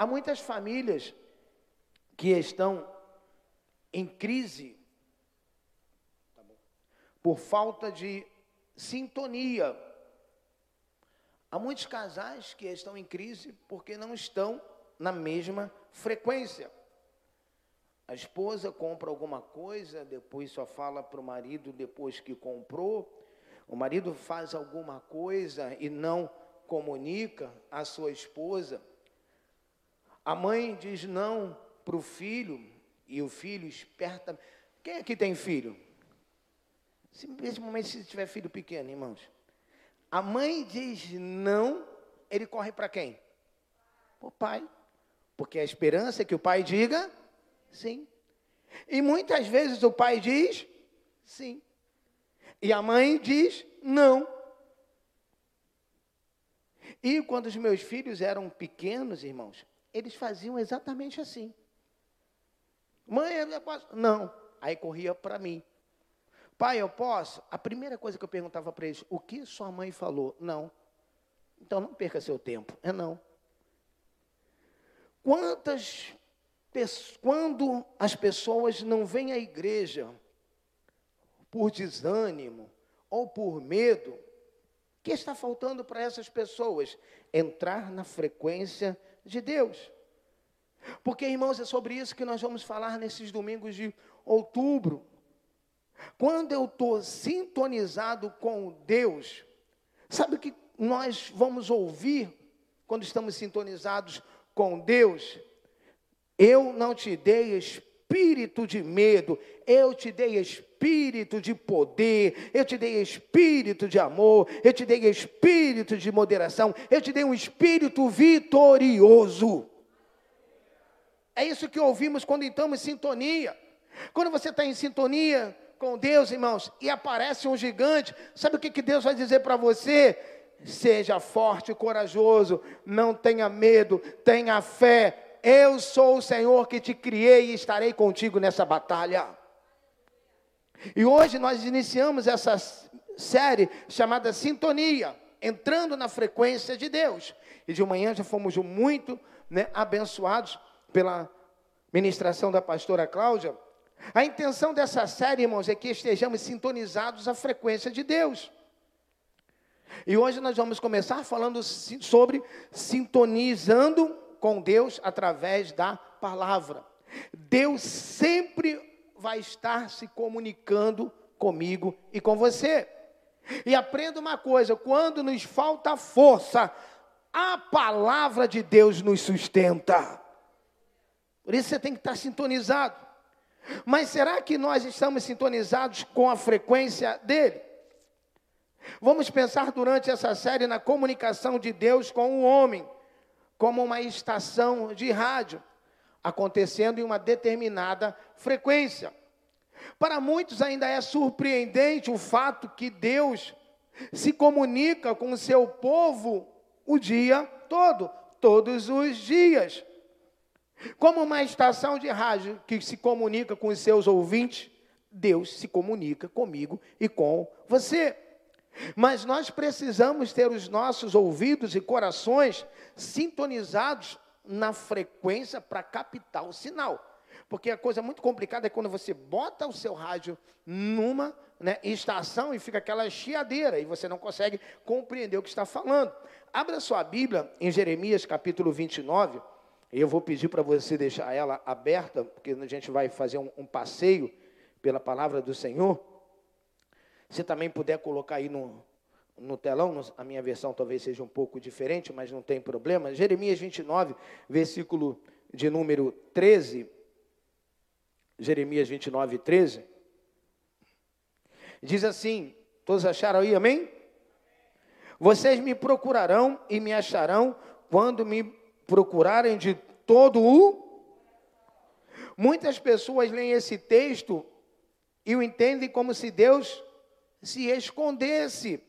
Há muitas famílias que estão em crise por falta de sintonia. Há muitos casais que estão em crise porque não estão na mesma frequência. A esposa compra alguma coisa, depois só fala para o marido depois que comprou. O marido faz alguma coisa e não comunica à sua esposa. A mãe diz não para o filho e o filho esperta. Quem aqui tem filho? Principalmente se tiver filho pequeno, irmãos. A mãe diz não, ele corre para quem? Para o pai. Porque a esperança é que o pai diga sim. E muitas vezes o pai diz sim. E a mãe diz não. E quando os meus filhos eram pequenos, irmãos, eles faziam exatamente assim. Mãe, eu posso? Não. Aí corria para mim. Pai, eu posso? A primeira coisa que eu perguntava para eles, o que sua mãe falou? Não. Então não perca seu tempo. É não. Quantas quando as pessoas não vêm à igreja por desânimo ou por medo, o que está faltando para essas pessoas? Entrar na frequência de Deus. Porque, irmãos, é sobre isso que nós vamos falar nesses domingos de outubro. Quando eu estou sintonizado com Deus, sabe o que nós vamos ouvir quando estamos sintonizados com Deus? Eu não te dei espírito de medo, eu te dei espírito de poder, eu te dei espírito de amor, eu te dei espírito de moderação, eu te dei um espírito vitorioso. É isso que ouvimos quando estamos em sintonia. Quando você está em sintonia com Deus, irmãos, e aparece um gigante, sabe o que, que Deus vai dizer para você? Seja forte e corajoso, não tenha medo, tenha fé. Eu sou o Senhor que te criei e estarei contigo nessa batalha. E hoje nós iniciamos essa série chamada Sintonia, entrando na frequência de Deus. E de manhã já fomos muito né, abençoados pela ministração da pastora Cláudia a intenção dessa série, irmãos, é que estejamos sintonizados à frequência de Deus. E hoje nós vamos começar falando sobre sintonizando com Deus através da palavra. Deus sempre vai estar se comunicando comigo e com você. E aprenda uma coisa: quando nos falta força, a palavra de Deus nos sustenta. Por isso você tem que estar sintonizado. Mas será que nós estamos sintonizados com a frequência dele? Vamos pensar durante essa série na comunicação de Deus com o homem, como uma estação de rádio, acontecendo em uma determinada frequência. Para muitos ainda é surpreendente o fato que Deus se comunica com o seu povo o dia todo, todos os dias. Como uma estação de rádio que se comunica com os seus ouvintes, Deus se comunica comigo e com você. Mas nós precisamos ter os nossos ouvidos e corações sintonizados na frequência para captar o sinal. Porque a coisa muito complicada é quando você bota o seu rádio numa né, estação e fica aquela chiadeira e você não consegue compreender o que está falando. Abra sua Bíblia em Jeremias capítulo 29. Eu vou pedir para você deixar ela aberta, porque a gente vai fazer um, um passeio pela palavra do Senhor. Se também puder colocar aí no, no telão, a minha versão talvez seja um pouco diferente, mas não tem problema. Jeremias 29, versículo de número 13. Jeremias 29, 13. Diz assim: todos acharam aí, amém? Vocês me procurarão e me acharão quando me procurarem de todo o. Muitas pessoas leem esse texto e o entendem como se Deus se escondesse,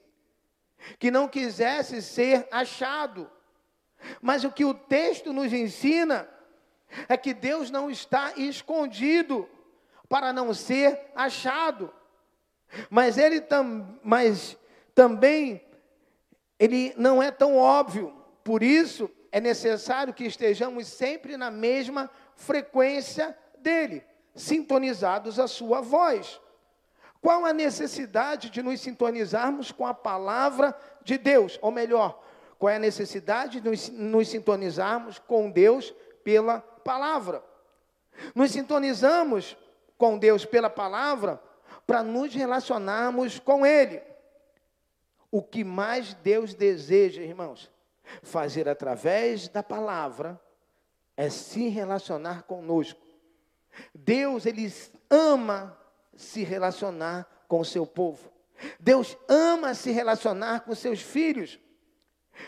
que não quisesse ser achado. Mas o que o texto nos ensina é que Deus não está escondido para não ser achado. Mas ele tam, mas também ele não é tão óbvio. Por isso, é necessário que estejamos sempre na mesma frequência dele, sintonizados à sua voz. Qual a necessidade de nos sintonizarmos com a palavra de Deus? Ou melhor, qual é a necessidade de nos, nos sintonizarmos com Deus pela palavra? Nos sintonizamos com Deus pela palavra para nos relacionarmos com Ele. O que mais Deus deseja, irmãos, fazer através da palavra é se relacionar conosco. Deus, Ele ama se relacionar com o seu povo. Deus ama se relacionar com seus filhos.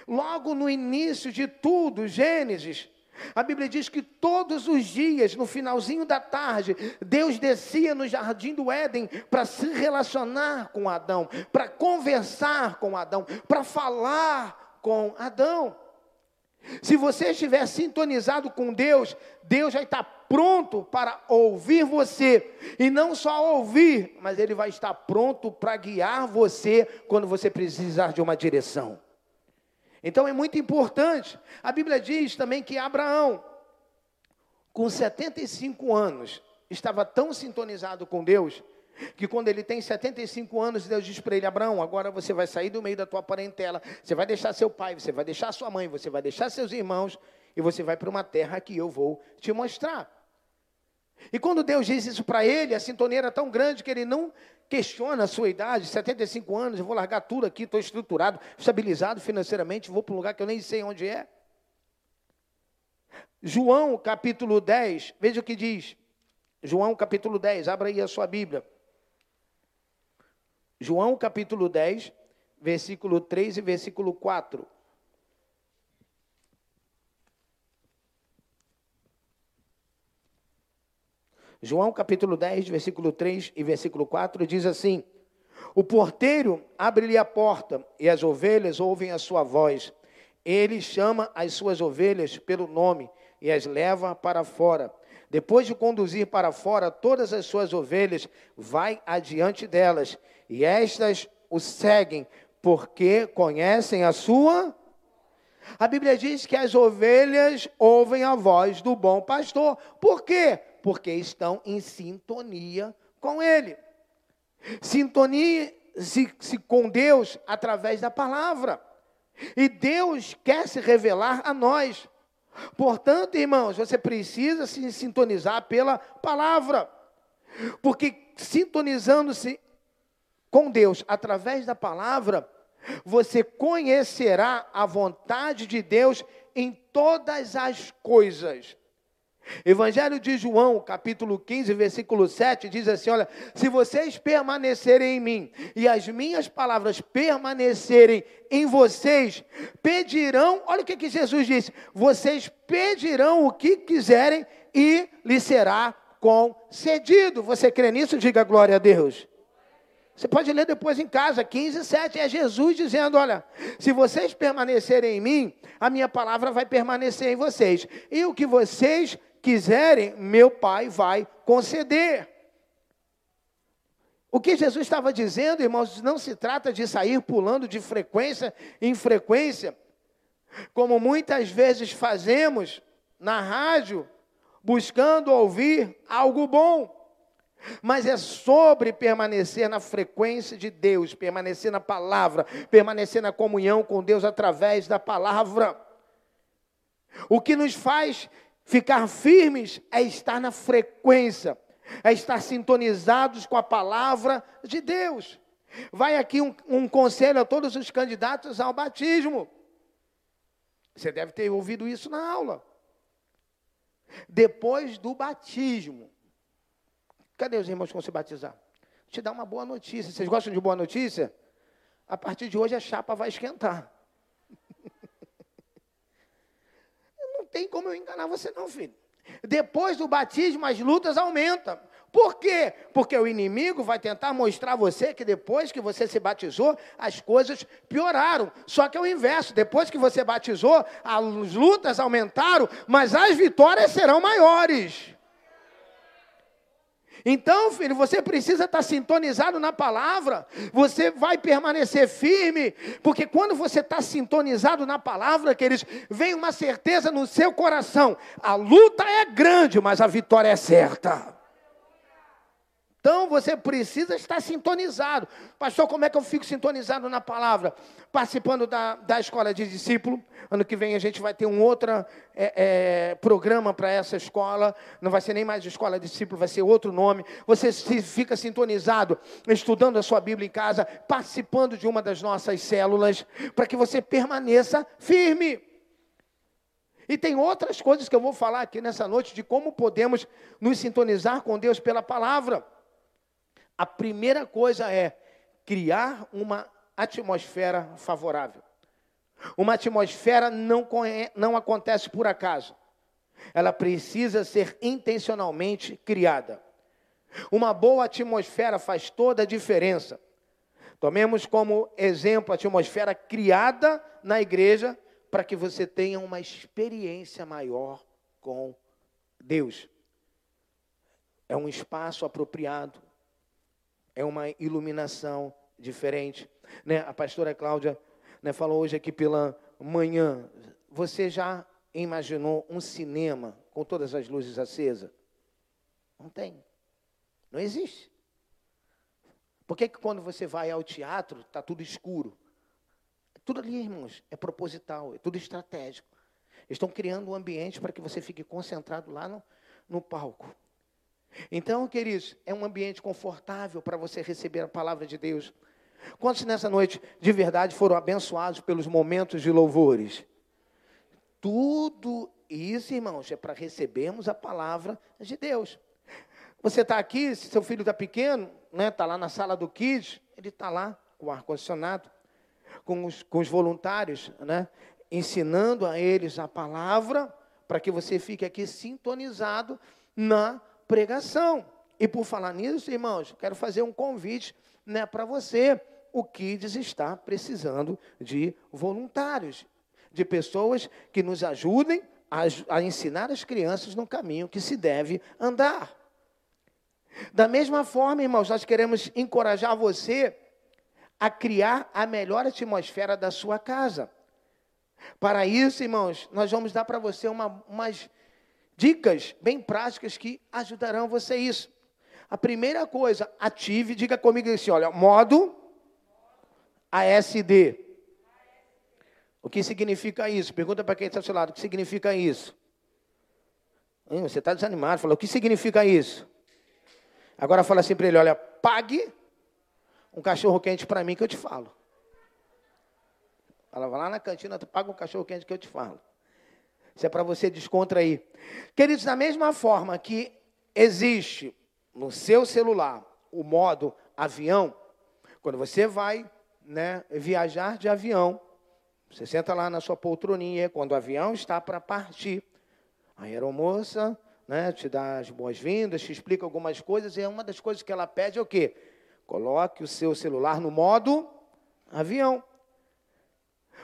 Logo no início de tudo, Gênesis, a Bíblia diz que todos os dias, no finalzinho da tarde, Deus descia no jardim do Éden para se relacionar com Adão, para conversar com Adão, para falar com Adão. Se você estiver sintonizado com Deus, Deus vai estar pronto para ouvir você. E não só ouvir, mas Ele vai estar pronto para guiar você quando você precisar de uma direção. Então é muito importante. A Bíblia diz também que Abraão, com 75 anos, estava tão sintonizado com Deus que quando ele tem 75 anos, Deus diz para ele: Abraão, agora você vai sair do meio da tua parentela, você vai deixar seu pai, você vai deixar sua mãe, você vai deixar seus irmãos, e você vai para uma terra que eu vou te mostrar. E quando Deus diz isso para ele, a sintonia era tão grande que ele não questiona a sua idade, 75 anos, eu vou largar tudo aqui, estou estruturado, estabilizado financeiramente, vou para um lugar que eu nem sei onde é. João capítulo 10, veja o que diz. João capítulo 10, abra aí a sua Bíblia. João capítulo 10, versículo 3 e versículo 4. João capítulo 10, versículo 3 e versículo 4 diz assim: O porteiro abre-lhe a porta e as ovelhas ouvem a sua voz. Ele chama as suas ovelhas pelo nome e as leva para fora. Depois de conduzir para fora todas as suas ovelhas, vai adiante delas e estas o seguem, porque conhecem a sua. A Bíblia diz que as ovelhas ouvem a voz do bom pastor. Por quê? Porque estão em sintonia com Ele. Sintonia -se, -se com Deus através da palavra. E Deus quer se revelar a nós. Portanto, irmãos, você precisa se sintonizar pela palavra. Porque sintonizando-se com Deus através da palavra, você conhecerá a vontade de Deus em todas as coisas. Evangelho de João, capítulo 15, versículo 7, diz assim: Olha, se vocês permanecerem em mim e as minhas palavras permanecerem em vocês, pedirão, olha o que, que Jesus disse: vocês pedirão o que quiserem e lhe será concedido. Você crê nisso? Diga glória a Deus. Você pode ler depois em casa, 15, 7. É Jesus dizendo: Olha, se vocês permanecerem em mim, a minha palavra vai permanecer em vocês. E o que vocês quiserem, meu Pai vai conceder. O que Jesus estava dizendo, irmãos, não se trata de sair pulando de frequência em frequência, como muitas vezes fazemos na rádio, buscando ouvir algo bom mas é sobre permanecer na frequência de Deus, permanecer na palavra, permanecer na comunhão com Deus através da palavra. O que nos faz ficar firmes é estar na frequência, é estar sintonizados com a palavra de Deus. Vai aqui um, um conselho a todos os candidatos ao batismo. Você deve ter ouvido isso na aula. Depois do batismo, Cadê os irmãos que vão se batizar? Vou te dar uma boa notícia. Vocês gostam de boa notícia? A partir de hoje a chapa vai esquentar. não tem como eu enganar você, não, filho. Depois do batismo, as lutas aumentam. Por quê? Porque o inimigo vai tentar mostrar a você que depois que você se batizou, as coisas pioraram. Só que é o inverso. Depois que você batizou, as lutas aumentaram, mas as vitórias serão maiores. Então, filho, você precisa estar sintonizado na palavra, você vai permanecer firme, porque quando você está sintonizado na palavra, queridos, vem uma certeza no seu coração: a luta é grande, mas a vitória é certa. Então você precisa estar sintonizado. Pastor, como é que eu fico sintonizado na palavra? Participando da, da escola de discípulo. Ano que vem a gente vai ter um outro é, é, programa para essa escola. Não vai ser nem mais escola de discípulo, vai ser outro nome. Você fica sintonizado, estudando a sua Bíblia em casa, participando de uma das nossas células, para que você permaneça firme. E tem outras coisas que eu vou falar aqui nessa noite de como podemos nos sintonizar com Deus pela palavra. A primeira coisa é criar uma atmosfera favorável. Uma atmosfera não, não acontece por acaso. Ela precisa ser intencionalmente criada. Uma boa atmosfera faz toda a diferença. Tomemos como exemplo a atmosfera criada na igreja para que você tenha uma experiência maior com Deus. É um espaço apropriado, é uma iluminação diferente. Né? A pastora Cláudia né, falou hoje aqui pela manhã. Você já imaginou um cinema com todas as luzes acesas? Não tem. Não existe. Por que, que quando você vai ao teatro está tudo escuro? Tudo ali, irmãos, é proposital, é tudo estratégico. Estão criando um ambiente para que você fique concentrado lá no, no palco. Então, queridos, é um ambiente confortável para você receber a palavra de Deus. Quantos nessa noite de verdade foram abençoados pelos momentos de louvores? Tudo isso, irmãos, é para recebermos a palavra de Deus. Você está aqui, se seu filho está pequeno, né, está lá na sala do Kids, ele está lá com o ar-condicionado, com os, com os voluntários, né, ensinando a eles a palavra, para que você fique aqui sintonizado na pregação. E por falar nisso, irmãos, quero fazer um convite né, para você. O Kids está precisando de voluntários, de pessoas que nos ajudem a, a ensinar as crianças no caminho que se deve andar. Da mesma forma, irmãos, nós queremos encorajar você a criar a melhor atmosfera da sua casa. Para isso, irmãos, nós vamos dar para você uma, umas dicas bem práticas que ajudarão você isso. A primeira coisa, ative, diga comigo assim, olha, modo ASD. O que significa isso? Pergunta para quem está ao seu lado, o que significa isso? Hum, você está desanimado, fala, o que significa isso? Agora fala assim para ele, olha, pague um cachorro quente para mim que eu te falo. Ela vai lá na cantina, tu paga um cachorro quente que eu te falo. Isso é para você descontrair. Queridos, da mesma forma que existe no seu celular o modo avião, quando você vai né, viajar de avião, você senta lá na sua poltroninha, quando o avião está para partir, a aeromoça né, te dá as boas-vindas, te explica algumas coisas, e uma das coisas que ela pede é o quê? Coloque o seu celular no modo avião,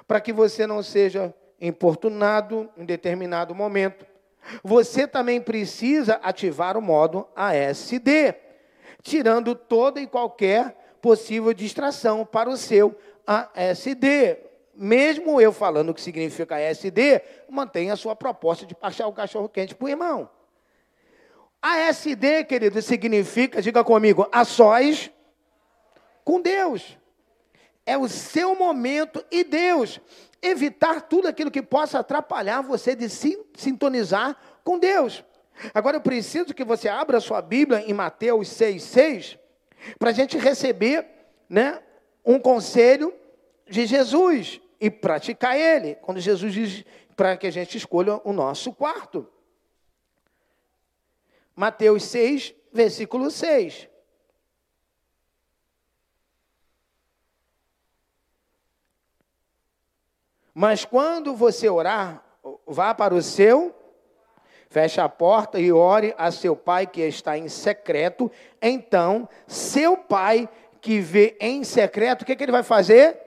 para que você não seja importunado em determinado momento. Você também precisa ativar o modo ASD, tirando toda e qualquer possível distração para o seu ASD. Mesmo eu falando o que significa ASD, mantenha a sua proposta de passar o cachorro quente para o irmão. ASD, querido, significa, diga comigo, a sós com Deus. É o seu momento e Deus evitar tudo aquilo que possa atrapalhar você de sintonizar com Deus. Agora eu preciso que você abra sua Bíblia em Mateus 6,6, para a gente receber né, um conselho de Jesus e praticar ele, quando Jesus diz para que a gente escolha o nosso quarto. Mateus 6, versículo 6. Mas quando você orar, vá para o seu, feche a porta e ore a seu pai que está em secreto. Então, seu pai que vê em secreto, o que, que ele vai fazer?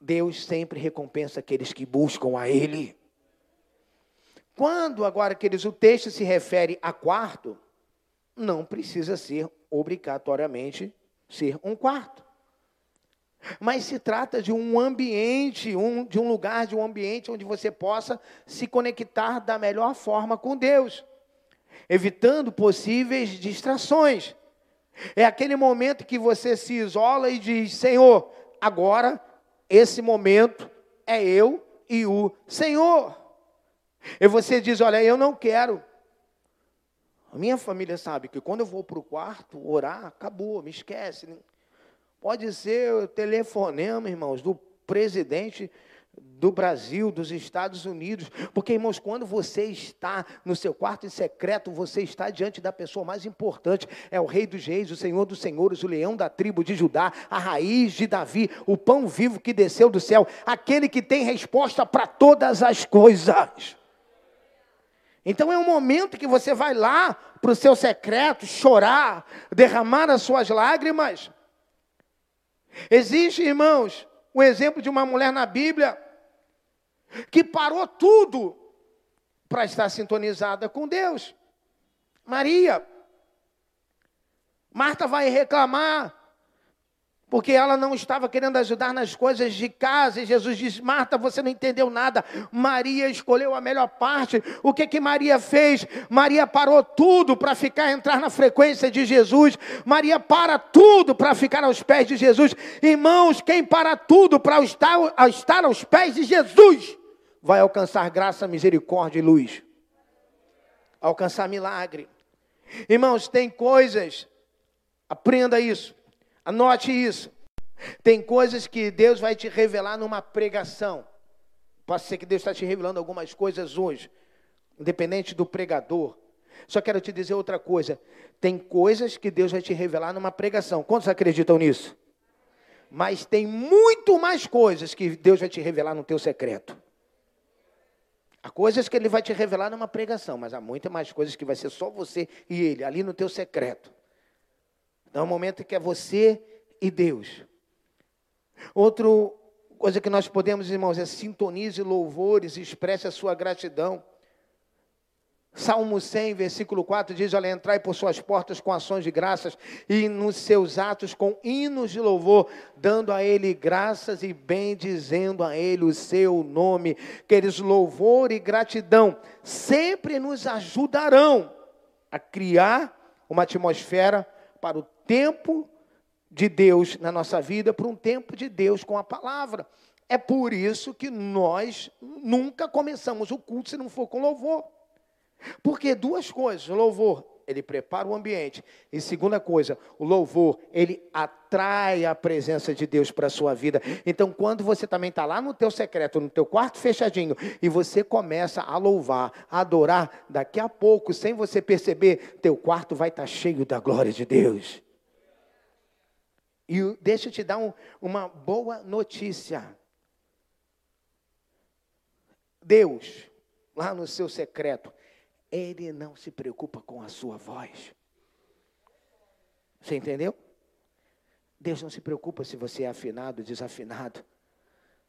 Deus sempre recompensa aqueles que buscam a Ele. Quando agora, queridos, o texto se refere a quarto, não precisa ser obrigatoriamente ser um quarto. Mas se trata de um ambiente, um, de um lugar, de um ambiente onde você possa se conectar da melhor forma com Deus, evitando possíveis distrações. É aquele momento que você se isola e diz: Senhor, agora esse momento é eu e o Senhor. E você diz: Olha, eu não quero. A minha família sabe que quando eu vou para o quarto orar, acabou, me esquece. Pode ser o telefonema, irmãos, do presidente do Brasil, dos Estados Unidos. Porque, irmãos, quando você está no seu quarto em secreto, você está diante da pessoa mais importante. É o Rei dos Reis, o Senhor dos Senhores, o leão da tribo de Judá, a raiz de Davi, o pão vivo que desceu do céu, aquele que tem resposta para todas as coisas. Então é um momento que você vai lá para o seu secreto chorar, derramar as suas lágrimas. Existe, irmãos, o exemplo de uma mulher na Bíblia que parou tudo para estar sintonizada com Deus. Maria. Marta vai reclamar porque ela não estava querendo ajudar nas coisas de casa. E Jesus diz: Marta, você não entendeu nada. Maria escolheu a melhor parte. O que que Maria fez? Maria parou tudo para ficar entrar na frequência de Jesus. Maria para tudo para ficar aos pés de Jesus. Irmãos, quem para tudo para estar, estar aos pés de Jesus vai alcançar graça, misericórdia e luz. Alcançar milagre. Irmãos, tem coisas, aprenda isso Anote isso. Tem coisas que Deus vai te revelar numa pregação. Pode ser que Deus está te revelando algumas coisas hoje, independente do pregador. Só quero te dizer outra coisa. Tem coisas que Deus vai te revelar numa pregação. Quantos acreditam nisso? Mas tem muito mais coisas que Deus vai te revelar no teu secreto. Há coisas que Ele vai te revelar numa pregação, mas há muitas mais coisas que vai ser só você e Ele, ali no teu secreto. É um momento que é você e Deus. Outra coisa que nós podemos, irmãos, é sintonize louvores, expresse a sua gratidão. Salmo 100, versículo 4 diz: Olha, entrai por suas portas com ações de graças e nos seus atos com hinos de louvor, dando a Ele graças e bendizendo a Ele o seu nome. Queridos, louvor e gratidão sempre nos ajudarão a criar uma atmosfera para o tempo de Deus na nossa vida, para um tempo de Deus com a palavra. É por isso que nós nunca começamos o culto se não for com louvor. Porque duas coisas, o louvor, ele prepara o ambiente. E segunda coisa, o louvor, ele atrai a presença de Deus para a sua vida. Então, quando você também está lá no teu secreto, no teu quarto fechadinho, e você começa a louvar, a adorar, daqui a pouco, sem você perceber, teu quarto vai estar tá cheio da glória de Deus. E deixa eu te dar um, uma boa notícia. Deus, lá no seu secreto, Ele não se preocupa com a sua voz. Você entendeu? Deus não se preocupa se você é afinado, desafinado,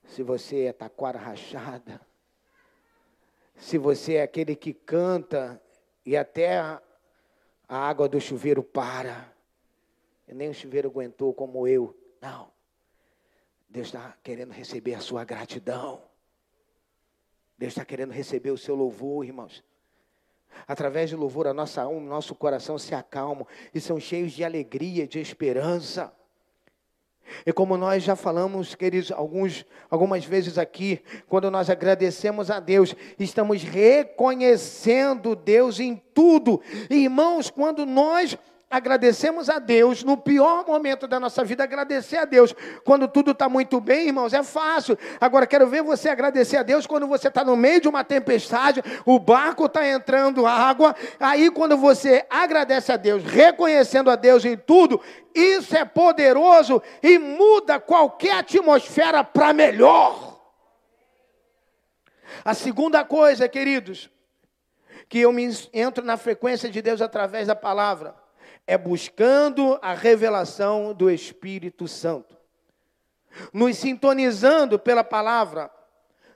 se você é taquara rachada, se você é aquele que canta e até a, água do chuveiro para nem o chuveiro aguentou como eu. Não. Deus está querendo receber a sua gratidão. Deus está querendo receber o seu louvor, irmãos. Através do louvor, a nossa alma, nosso coração se acalmam e são cheios de alegria, de esperança. E como nós já falamos, queridos, alguns, algumas vezes aqui, quando nós agradecemos a Deus, estamos reconhecendo Deus em tudo. Irmãos, quando nós agradecemos a Deus no pior momento da nossa vida, agradecer a Deus. Quando tudo está muito bem, irmãos, é fácil. Agora, quero ver você agradecer a Deus quando você está no meio de uma tempestade, o barco está entrando água. Aí, quando você agradece a Deus, reconhecendo a Deus em tudo, isso é poderoso e muda qualquer atmosfera para melhor. A segunda coisa, queridos, que eu me entro na frequência de Deus através da palavra é buscando a revelação do Espírito Santo, nos sintonizando pela palavra,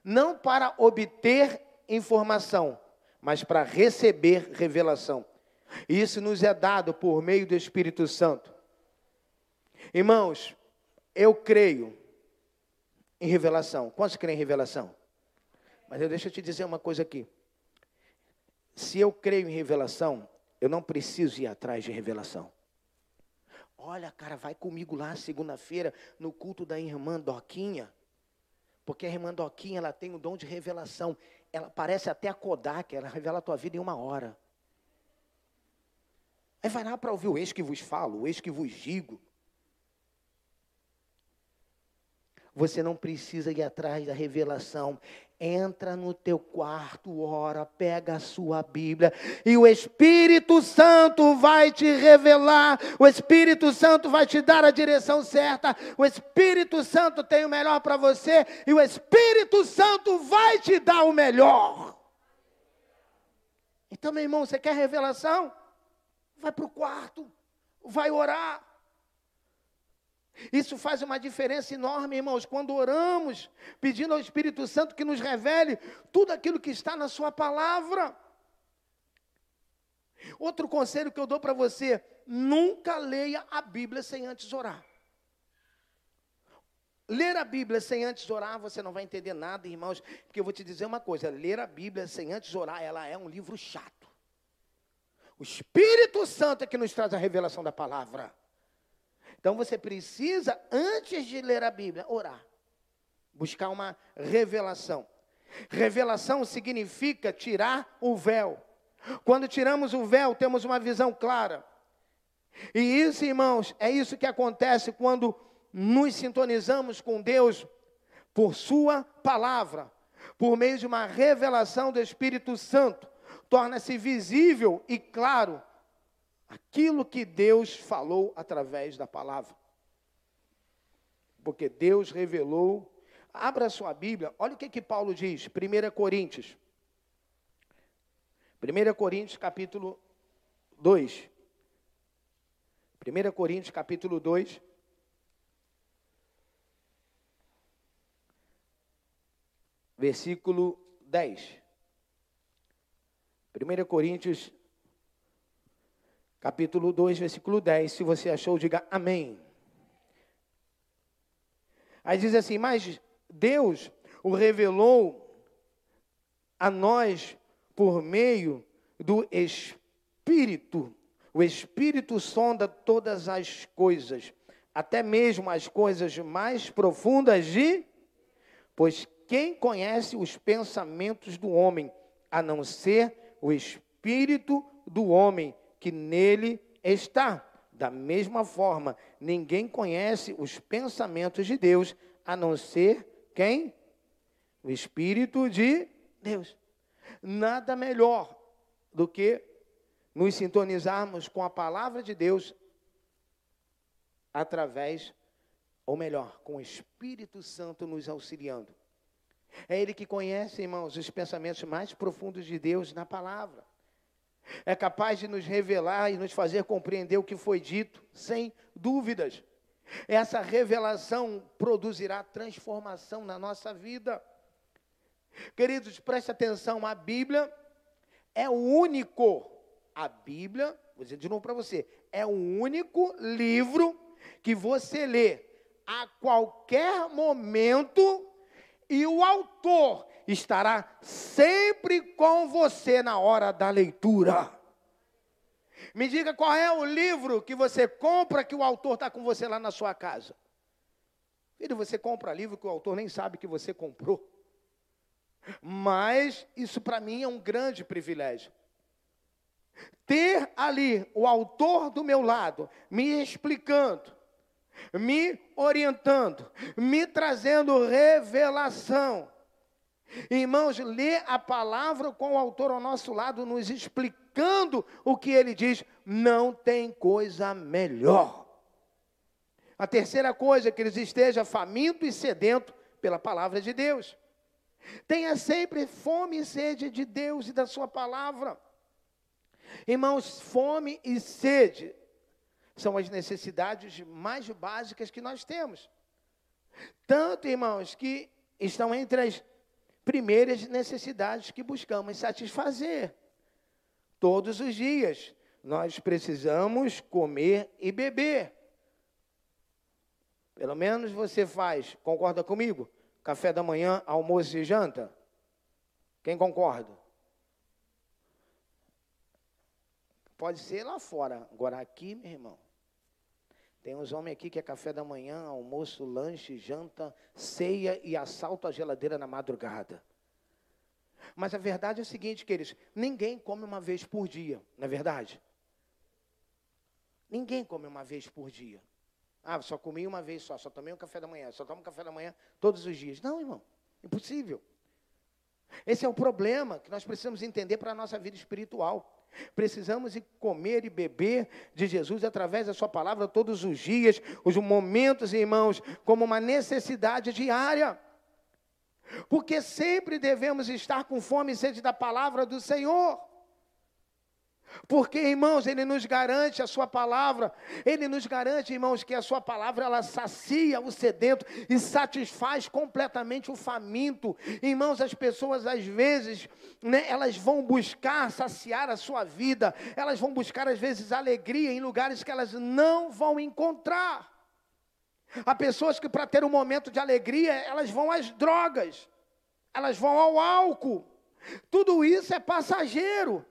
não para obter informação, mas para receber revelação. Isso nos é dado por meio do Espírito Santo. Irmãos, eu creio em revelação. Quantos creem em revelação? Mas eu deixa eu te dizer uma coisa aqui. Se eu creio em revelação, eu não preciso ir atrás de revelação. Olha, cara, vai comigo lá segunda-feira no culto da irmã Doquinha. Porque a irmã Doquinha, ela tem o dom de revelação. Ela parece até a Kodak, ela revela a tua vida em uma hora. Aí vai lá para ouvir o ex que vos falo, o ex que vos digo. Você não precisa ir atrás da revelação. Entra no teu quarto, ora, pega a sua Bíblia e o Espírito Santo vai te revelar, o Espírito Santo vai te dar a direção certa, o Espírito Santo tem o melhor para você e o Espírito Santo vai te dar o melhor. Então, meu irmão, você quer revelação? Vai para o quarto, vai orar. Isso faz uma diferença enorme, irmãos, quando oramos, pedindo ao Espírito Santo que nos revele tudo aquilo que está na Sua palavra. Outro conselho que eu dou para você: nunca leia a Bíblia sem antes orar. Ler a Bíblia sem antes orar, você não vai entender nada, irmãos, porque eu vou te dizer uma coisa: ler a Bíblia sem antes orar, ela é um livro chato. O Espírito Santo é que nos traz a revelação da palavra. Então você precisa, antes de ler a Bíblia, orar. Buscar uma revelação. Revelação significa tirar o véu. Quando tiramos o véu, temos uma visão clara. E isso, irmãos, é isso que acontece quando nos sintonizamos com Deus por Sua palavra, por meio de uma revelação do Espírito Santo. Torna-se visível e claro aquilo que Deus falou através da palavra. Porque Deus revelou. Abra a sua Bíblia, olha o que, que Paulo diz, 1 Coríntios. 1 Coríntios capítulo 2. 1 Coríntios capítulo 2. Versículo 10. 1 Coríntios capítulo 2, versículo 10. Se você achou, diga amém. Aí diz assim: Mas Deus o revelou a nós por meio do Espírito. O Espírito sonda todas as coisas, até mesmo as coisas mais profundas de. Pois quem conhece os pensamentos do homem, a não ser o Espírito do homem que nele está. Da mesma forma, ninguém conhece os pensamentos de Deus a não ser quem? O Espírito de Deus. Nada melhor do que nos sintonizarmos com a palavra de Deus através, ou melhor, com o Espírito Santo nos auxiliando. É Ele que conhece, irmãos, os pensamentos mais profundos de Deus na palavra é capaz de nos revelar e nos fazer compreender o que foi dito, sem dúvidas. Essa revelação produzirá transformação na nossa vida. Queridos, preste atenção, a Bíblia é o único, a Bíblia, vou dizer de novo para você, é o único livro que você lê a qualquer momento e o autor estará sempre com você na hora da leitura. Me diga qual é o livro que você compra que o autor está com você lá na sua casa. Filho, você compra livro que o autor nem sabe que você comprou. Mas isso para mim é um grande privilégio. Ter ali o autor do meu lado, me explicando, me orientando, me trazendo revelação Irmãos, ler a palavra com o autor ao nosso lado, nos explicando o que ele diz, não tem coisa melhor. A terceira coisa, que eles estejam faminto e sedento pela palavra de Deus. Tenha sempre fome e sede de Deus e da sua palavra. Irmãos, fome e sede são as necessidades mais básicas que nós temos. Tanto, irmãos, que estão entre as primeiras necessidades que buscamos satisfazer todos os dias. nós precisamos comer e beber. Pelo menos você faz, concorda comigo? Café da manhã, almoço e janta? Quem concorda? Pode ser lá fora. Agora aqui, meu irmão. Tem uns homens aqui que é café da manhã, almoço, lanche, janta, ceia e assalto à geladeira na madrugada. Mas a verdade é o seguinte, queridos: ninguém come uma vez por dia, não é verdade? Ninguém come uma vez por dia. Ah, só comi uma vez só, só tomei um café da manhã, só tomo café da manhã todos os dias. Não, irmão, impossível. Esse é o problema que nós precisamos entender para a nossa vida espiritual. Precisamos comer e beber de Jesus através da Sua palavra todos os dias, os momentos, irmãos, como uma necessidade diária. Porque sempre devemos estar com fome e sede da palavra do Senhor. Porque, irmãos, Ele nos garante a Sua palavra, Ele nos garante, irmãos, que a Sua palavra ela sacia o sedento e satisfaz completamente o faminto. Irmãos, as pessoas às vezes, né, elas vão buscar saciar a sua vida, elas vão buscar às vezes alegria em lugares que elas não vão encontrar. Há pessoas que, para ter um momento de alegria, elas vão às drogas, elas vão ao álcool. Tudo isso é passageiro.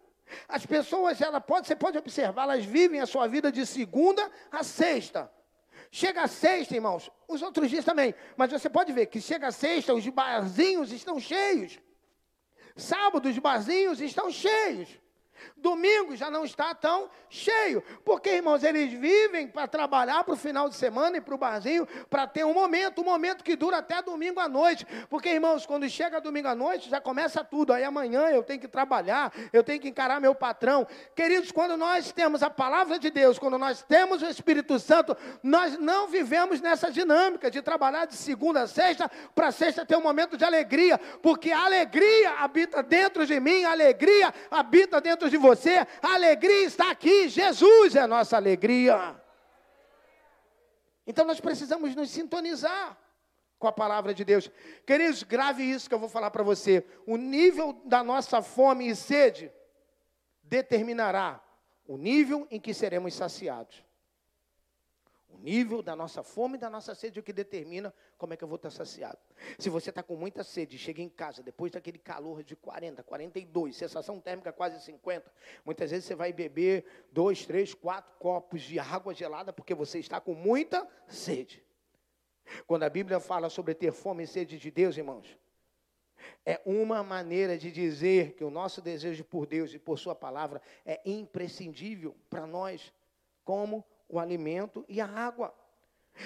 As pessoas, ela pode, você pode observar, elas vivem a sua vida de segunda a sexta. Chega a sexta, irmãos, os outros dias também, mas você pode ver que chega a sexta, os barzinhos estão cheios. Sábado, os barzinhos estão cheios. Domingo já não está tão cheio, porque irmãos, eles vivem para trabalhar para o final de semana e para o barzinho, para ter um momento, um momento que dura até domingo à noite. Porque, irmãos, quando chega domingo à noite, já começa tudo. Aí amanhã eu tenho que trabalhar, eu tenho que encarar meu patrão. Queridos, quando nós temos a palavra de Deus, quando nós temos o Espírito Santo, nós não vivemos nessa dinâmica de trabalhar de segunda a sexta, para sexta ter um momento de alegria, porque a alegria habita dentro de mim, a alegria habita dentro de você, a alegria está aqui, Jesus é a nossa alegria. Então nós precisamos nos sintonizar com a palavra de Deus. Queridos, grave isso que eu vou falar para você. O nível da nossa fome e sede determinará o nível em que seremos saciados. O nível da nossa fome e da nossa sede é o que determina como é que eu vou estar saciado. Se você está com muita sede, chega em casa, depois daquele calor de 40, 42, sensação térmica quase 50, muitas vezes você vai beber dois, três, quatro copos de água gelada porque você está com muita sede. Quando a Bíblia fala sobre ter fome e sede de Deus, irmãos, é uma maneira de dizer que o nosso desejo por Deus e por Sua palavra é imprescindível para nós, como o alimento e a água.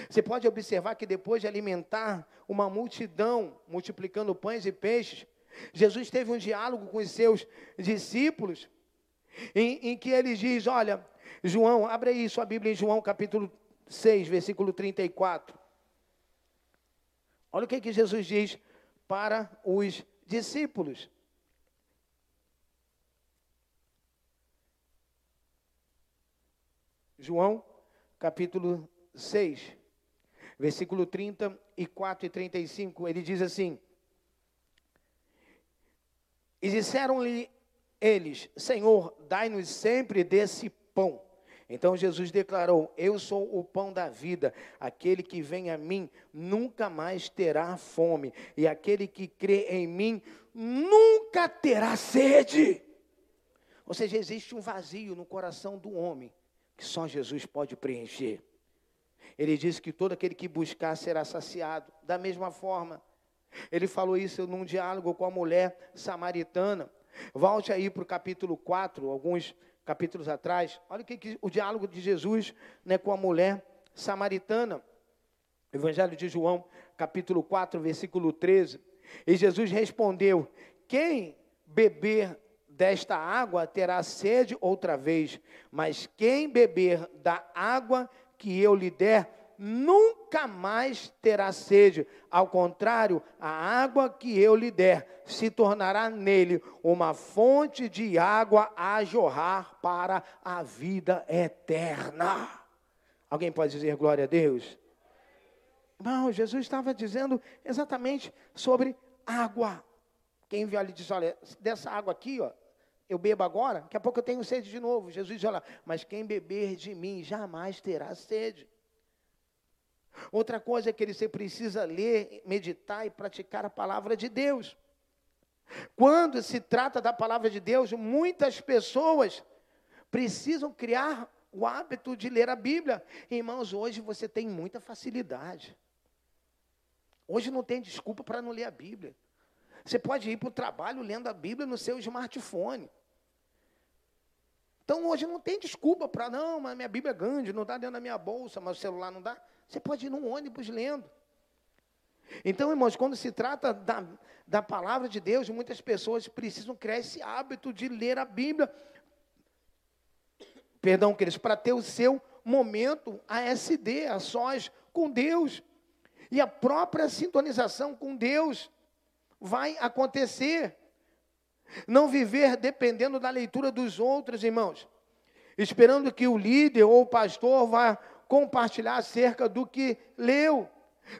Você pode observar que depois de alimentar uma multidão, multiplicando pães e peixes, Jesus teve um diálogo com os seus discípulos, em, em que ele diz: Olha, João, abre aí sua Bíblia em João capítulo 6, versículo 34. Olha o que, que Jesus diz para os discípulos. João capítulo 6, versículo 34 e 35, ele diz assim: E disseram-lhe eles: Senhor, dai-nos sempre desse pão. Então Jesus declarou: Eu sou o pão da vida. Aquele que vem a mim nunca mais terá fome, e aquele que crê em mim nunca terá sede. Ou seja, existe um vazio no coração do homem só Jesus pode preencher. Ele disse que todo aquele que buscar será saciado. Da mesma forma, ele falou isso num diálogo com a mulher samaritana. Volte aí para o capítulo 4, alguns capítulos atrás. Olha o que, que o diálogo de Jesus né, com a mulher samaritana. Evangelho de João, capítulo 4, versículo 13. E Jesus respondeu: Quem beber desta água terá sede outra vez, mas quem beber da água que eu lhe der, nunca mais terá sede. Ao contrário, a água que eu lhe der se tornará nele uma fonte de água a jorrar para a vida eterna. Alguém pode dizer glória a Deus? Não, Jesus estava dizendo exatamente sobre água. Quem viu ali disse: olha, dessa água aqui, ó, Eu bebo agora, daqui a pouco eu tenho sede de novo. Jesus diz: Olha, mas quem beber de mim jamais terá sede. Outra coisa é que você precisa ler, meditar e praticar a palavra de Deus. Quando se trata da palavra de Deus, muitas pessoas precisam criar o hábito de ler a Bíblia. Irmãos, hoje você tem muita facilidade. Hoje não tem desculpa para não ler a Bíblia. Você pode ir para o trabalho lendo a Bíblia no seu smartphone. Então hoje não tem desculpa para, não, mas minha Bíblia é grande, não está dentro da minha bolsa, mas o celular não dá. Você pode ir num ônibus lendo. Então, irmãos, quando se trata da, da palavra de Deus, muitas pessoas precisam criar esse hábito de ler a Bíblia. Perdão, queridos, para ter o seu momento ASD, a sós com Deus. E a própria sintonização com Deus vai acontecer. Não viver dependendo da leitura dos outros, irmãos. Esperando que o líder ou o pastor vá compartilhar acerca do que leu.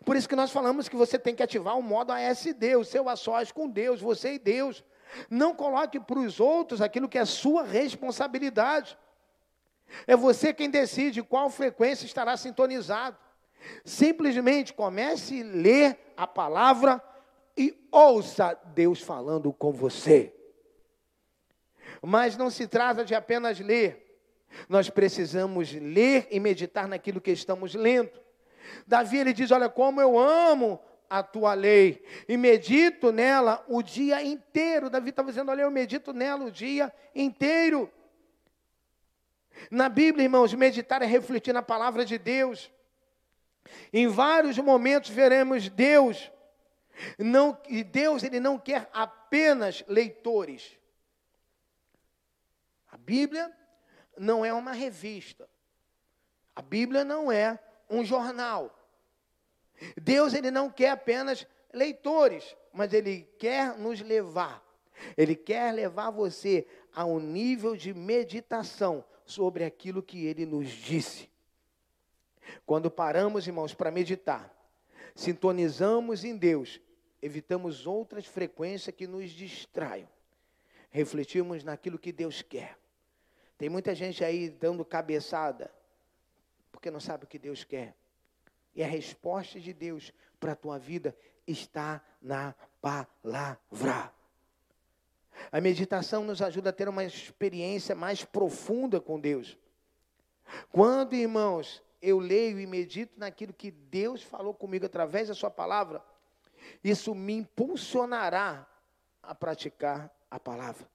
Por isso que nós falamos que você tem que ativar o modo ASD, o seu a sós com Deus, você e Deus. Não coloque para os outros aquilo que é sua responsabilidade. É você quem decide qual frequência estará sintonizado. Simplesmente comece a ler a palavra e ouça Deus falando com você. Mas não se trata de apenas ler. Nós precisamos ler e meditar naquilo que estamos lendo. Davi ele diz: Olha, como eu amo a tua lei e medito nela o dia inteiro. Davi estava dizendo: Olha, eu medito nela o dia inteiro. Na Bíblia, irmãos, meditar é refletir na palavra de Deus. Em vários momentos veremos Deus não, e Deus ele não quer apenas leitores. Bíblia não é uma revista. A Bíblia não é um jornal. Deus ele não quer apenas leitores, mas ele quer nos levar. Ele quer levar você a um nível de meditação sobre aquilo que ele nos disse. Quando paramos, irmãos, para meditar, sintonizamos em Deus, evitamos outras frequências que nos distraiam. Refletimos naquilo que Deus quer. Tem muita gente aí dando cabeçada porque não sabe o que Deus quer. E a resposta de Deus para a tua vida está na palavra. A meditação nos ajuda a ter uma experiência mais profunda com Deus. Quando, irmãos, eu leio e medito naquilo que Deus falou comigo através da Sua palavra, isso me impulsionará a praticar a palavra.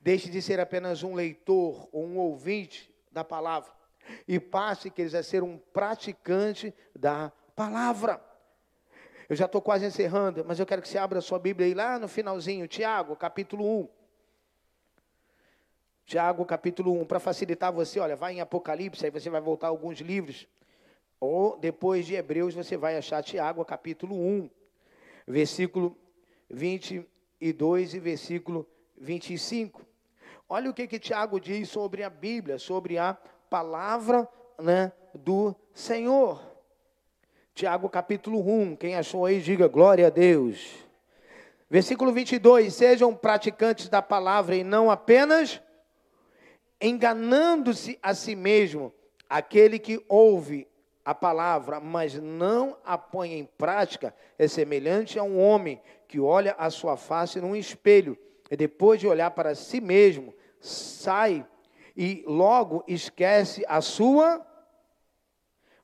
Deixe de ser apenas um leitor ou um ouvinte da palavra e passe, queridos, a ser um praticante da palavra. Eu já estou quase encerrando, mas eu quero que você abra a sua Bíblia aí lá no finalzinho, Tiago, capítulo 1. Tiago, capítulo 1, para facilitar você, olha, vai em Apocalipse, aí você vai voltar alguns livros. Ou depois de Hebreus, você vai achar Tiago, capítulo 1, versículo 22 e versículo 25. Olha o que, que Tiago diz sobre a Bíblia, sobre a palavra né, do Senhor. Tiago capítulo 1, quem achou aí, diga glória a Deus. Versículo 22: Sejam praticantes da palavra e não apenas enganando-se a si mesmo. Aquele que ouve a palavra, mas não a põe em prática, é semelhante a um homem que olha a sua face num espelho depois de olhar para si mesmo, sai e logo esquece a sua.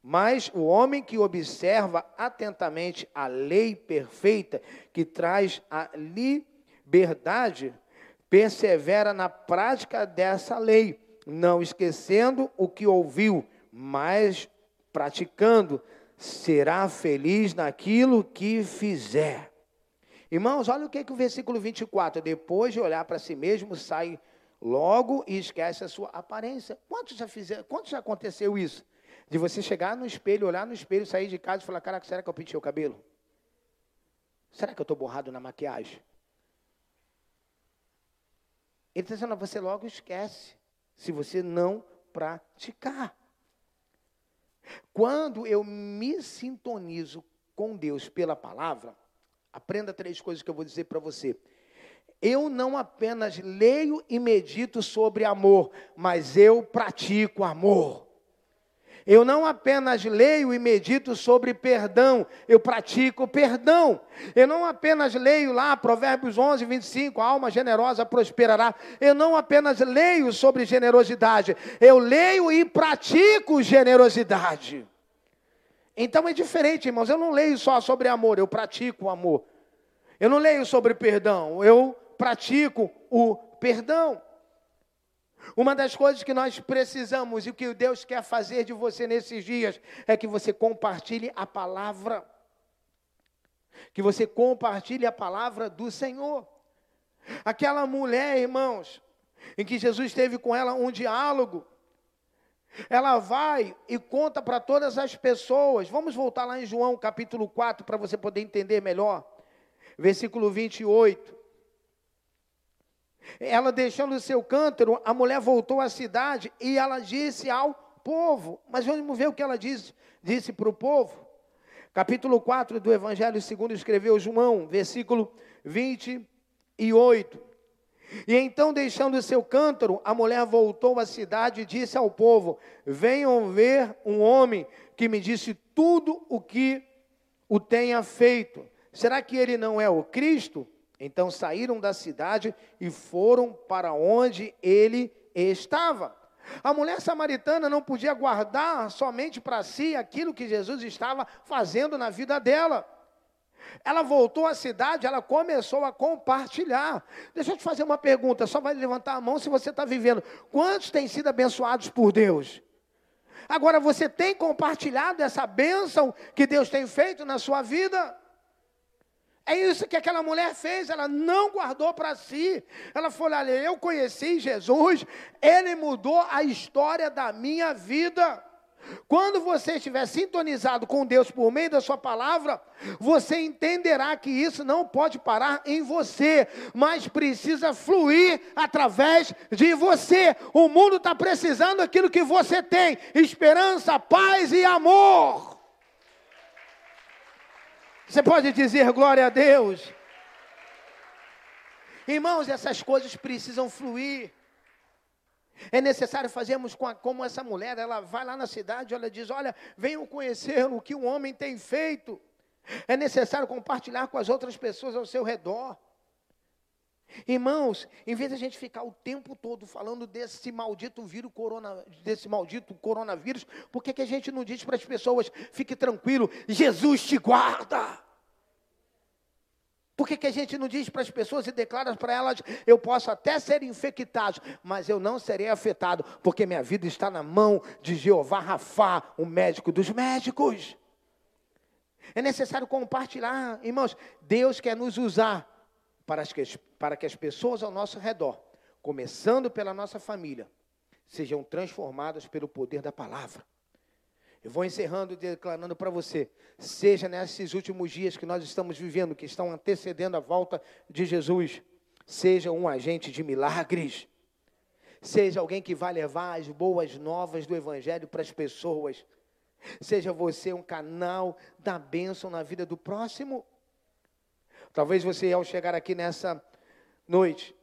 Mas o homem que observa atentamente a lei perfeita, que traz a liberdade, persevera na prática dessa lei, não esquecendo o que ouviu, mas praticando, será feliz naquilo que fizer. Irmãos, olha o que, que o versículo 24, depois de olhar para si mesmo, sai logo e esquece a sua aparência. Quantos já fizeram, quanto já aconteceu isso? De você chegar no espelho, olhar no espelho, sair de casa e falar, caraca, será que eu pintei o cabelo? Será que eu estou borrado na maquiagem? Ele está dizendo, você logo esquece, se você não praticar. Quando eu me sintonizo com Deus pela palavra, aprenda três coisas que eu vou dizer para você eu não apenas leio e medito sobre amor, mas eu pratico amor. Eu não apenas leio e medito sobre perdão, eu pratico perdão. Eu não apenas leio lá Provérbios 11, 25, a alma generosa prosperará. Eu não apenas leio sobre generosidade, eu leio e pratico generosidade. Então é diferente, irmãos. Eu não leio só sobre amor, eu pratico o amor. Eu não leio sobre perdão, eu pratico o perdão. Uma das coisas que nós precisamos e o que Deus quer fazer de você nesses dias é que você compartilhe a palavra. Que você compartilhe a palavra do Senhor. Aquela mulher, irmãos, em que Jesus teve com ela um diálogo, ela vai e conta para todas as pessoas. Vamos voltar lá em João capítulo 4 para você poder entender melhor. Versículo 28. Ela deixando o seu cântaro, a mulher voltou à cidade e ela disse ao povo. Mas vamos ver o que ela disse, disse para o povo. Capítulo 4 do Evangelho segundo escreveu João, versículo 28. E então, deixando seu cântaro, a mulher voltou à cidade e disse ao povo: Venham ver um homem que me disse tudo o que o tenha feito. Será que ele não é o Cristo? Então saíram da cidade e foram para onde ele estava. A mulher samaritana não podia guardar somente para si aquilo que Jesus estava fazendo na vida dela. Ela voltou à cidade, ela começou a compartilhar. Deixa eu te fazer uma pergunta, só vai levantar a mão se você está vivendo. Quantos têm sido abençoados por Deus? Agora, você tem compartilhado essa bênção que Deus tem feito na sua vida? É isso que aquela mulher fez, ela não guardou para si. Ela falou: Olha, eu conheci Jesus, ele mudou a história da minha vida. Quando você estiver sintonizado com Deus por meio da sua palavra, você entenderá que isso não pode parar em você, mas precisa fluir através de você. O mundo está precisando daquilo que você tem: esperança, paz e amor. Você pode dizer glória a Deus? Irmãos, essas coisas precisam fluir. É necessário fazermos como essa mulher, ela vai lá na cidade, ela diz: Olha, venham conhecer o que o homem tem feito. É necessário compartilhar com as outras pessoas ao seu redor. Irmãos, em vez de a gente ficar o tempo todo falando desse maldito vírus, corona, desse maldito coronavírus, por que, que a gente não diz para as pessoas, fique tranquilo, Jesus te guarda? Por que, que a gente não diz para as pessoas e declara para elas, eu posso até ser infectado, mas eu não serei afetado, porque minha vida está na mão de Jeová Rafá, o médico dos médicos. É necessário compartilhar, irmãos, Deus quer nos usar para que, para que as pessoas ao nosso redor, começando pela nossa família, sejam transformadas pelo poder da palavra. Eu vou encerrando declarando para você, seja nesses últimos dias que nós estamos vivendo, que estão antecedendo a volta de Jesus, seja um agente de milagres, seja alguém que vai levar as boas novas do Evangelho para as pessoas, seja você um canal da bênção na vida do próximo. Talvez você, ao chegar aqui nessa noite,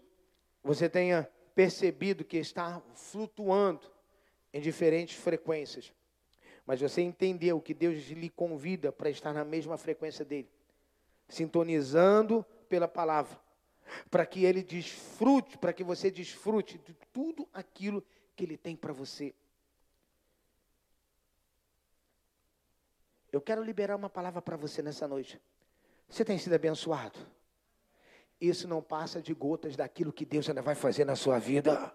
você tenha percebido que está flutuando em diferentes frequências. Mas você entendeu que Deus lhe convida para estar na mesma frequência dele, sintonizando pela palavra, para que ele desfrute, para que você desfrute de tudo aquilo que ele tem para você. Eu quero liberar uma palavra para você nessa noite. Você tem sido abençoado? Isso não passa de gotas daquilo que Deus ainda vai fazer na sua vida.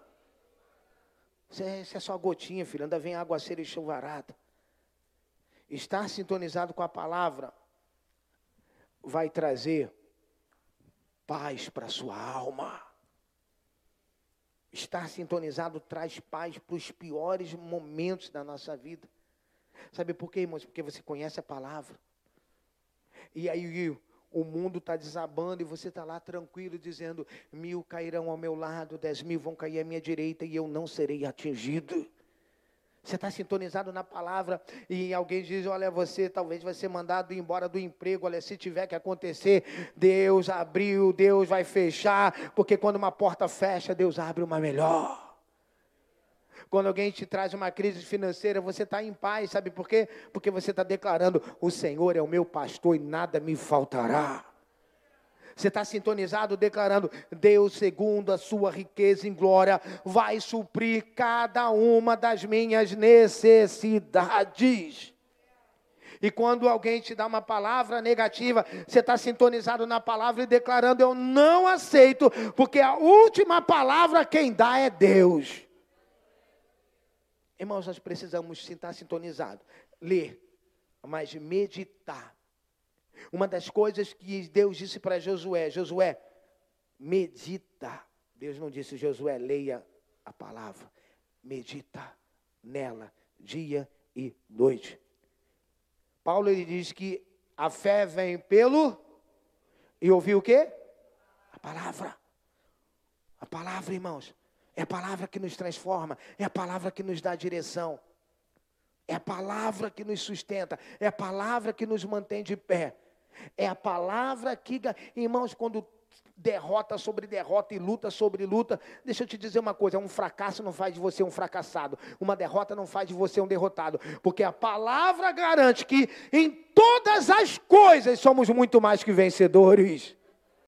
Isso é, isso é só gotinha, filho. Ainda vem aguaceira e chuvarada. Estar sintonizado com a palavra vai trazer paz para a sua alma. Estar sintonizado traz paz para os piores momentos da nossa vida. Sabe por quê, irmãos? Porque você conhece a palavra. E aí o mundo está desabando e você está lá tranquilo, dizendo: mil cairão ao meu lado, dez mil vão cair à minha direita e eu não serei atingido. Você está sintonizado na palavra e alguém diz: Olha, você talvez vai ser mandado embora do emprego. Olha, se tiver que acontecer, Deus abriu, Deus vai fechar, porque quando uma porta fecha, Deus abre uma melhor. Quando alguém te traz uma crise financeira, você está em paz, sabe por quê? Porque você está declarando: O Senhor é o meu pastor e nada me faltará. Você está sintonizado declarando: Deus, segundo a sua riqueza em glória, vai suprir cada uma das minhas necessidades. E quando alguém te dá uma palavra negativa, você está sintonizado na palavra e declarando: Eu não aceito, porque a última palavra quem dá é Deus. Irmãos, nós precisamos estar sintonizados, ler, mas meditar uma das coisas que Deus disse para Josué: Josué, medita. Deus não disse, Josué, leia a palavra. Medita nela, dia e noite. Paulo ele diz que a fé vem pelo e ouvir o quê? A palavra. A palavra, irmãos, é a palavra que nos transforma, é a palavra que nos dá direção. É a palavra que nos sustenta, é a palavra que nos mantém de pé. É a palavra que, irmãos, quando derrota sobre derrota e luta sobre luta. Deixa eu te dizer uma coisa: um fracasso não faz de você um fracassado, uma derrota não faz de você um derrotado, porque a palavra garante que em todas as coisas somos muito mais que vencedores.